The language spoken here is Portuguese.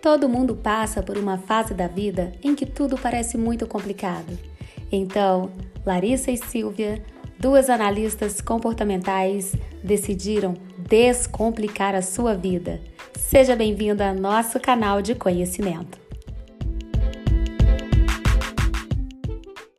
Todo mundo passa por uma fase da vida em que tudo parece muito complicado. Então, Larissa e Silvia, duas analistas comportamentais, decidiram descomplicar a sua vida. Seja bem-vindo ao nosso canal de conhecimento.